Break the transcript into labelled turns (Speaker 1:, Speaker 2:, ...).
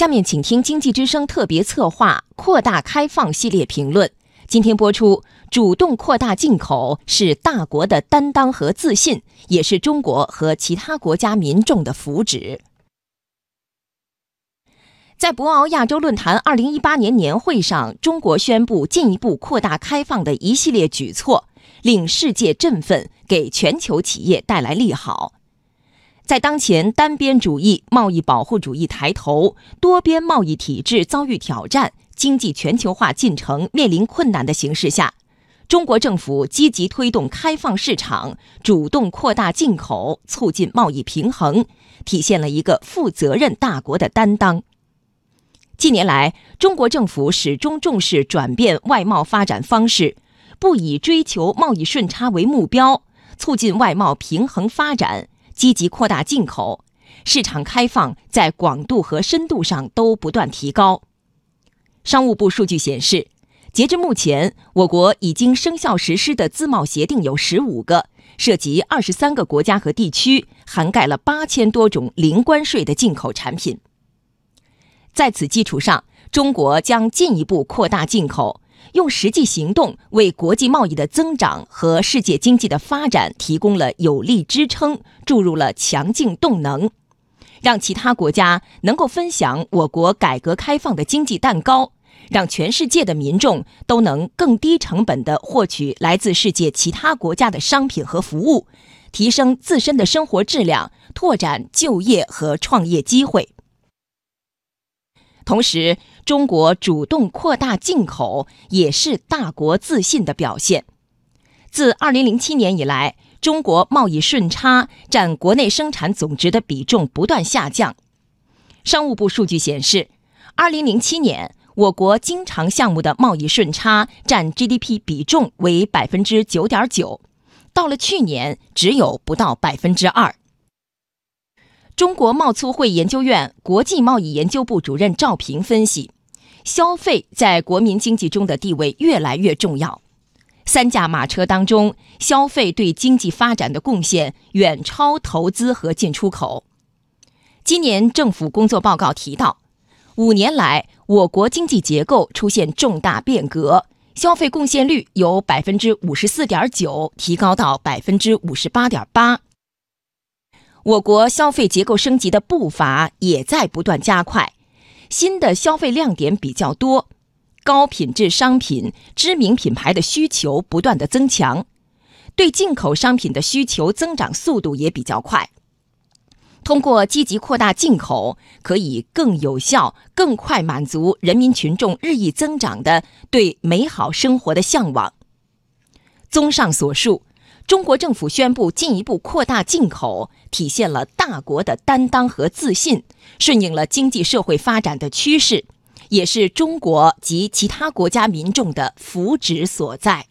Speaker 1: 下面请听经济之声特别策划“扩大开放”系列评论。今天播出，主动扩大进口是大国的担当和自信，也是中国和其他国家民众的福祉。在博鳌亚洲论坛二零一八年年会上，中国宣布进一步扩大开放的一系列举措，令世界振奋，给全球企业带来利好。在当前单边主义、贸易保护主义抬头、多边贸易体制遭遇挑战、经济全球化进程面临困难的形势下，中国政府积极推动开放市场，主动扩大进口，促进贸易平衡，体现了一个负责任大国的担当。近年来，中国政府始终重视转变外贸发展方式，不以追求贸易顺差为目标，促进外贸平衡发展。积极扩大进口，市场开放在广度和深度上都不断提高。商务部数据显示，截至目前，我国已经生效实施的自贸协定有十五个，涉及二十三个国家和地区，涵盖了八千多种零关税的进口产品。在此基础上，中国将进一步扩大进口。用实际行动为国际贸易的增长和世界经济的发展提供了有力支撑，注入了强劲动能，让其他国家能够分享我国改革开放的经济蛋糕，让全世界的民众都能更低成本地获取来自世界其他国家的商品和服务，提升自身的生活质量，拓展就业和创业机会。同时，中国主动扩大进口也是大国自信的表现。自2007年以来，中国贸易顺差占国内生产总值的比重不断下降。商务部数据显示，2007年我国经常项目的贸易顺差占 GDP 比重为百分之九点九，到了去年只有不到百分之二。中国贸促会研究院国际贸易研究部主任赵平分析，消费在国民经济中的地位越来越重要。三驾马车当中，消费对经济发展的贡献远超投资和进出口。今年政府工作报告提到，五年来我国经济结构出现重大变革，消费贡献率由百分之五十四点九提高到百分之五十八点八。我国消费结构升级的步伐也在不断加快，新的消费亮点比较多，高品质商品、知名品牌的需求不断的增强，对进口商品的需求增长速度也比较快。通过积极扩大进口，可以更有效、更快满足人民群众日益增长的对美好生活的向往。综上所述。中国政府宣布进一步扩大进口，体现了大国的担当和自信，顺应了经济社会发展的趋势，也是中国及其他国家民众的福祉所在。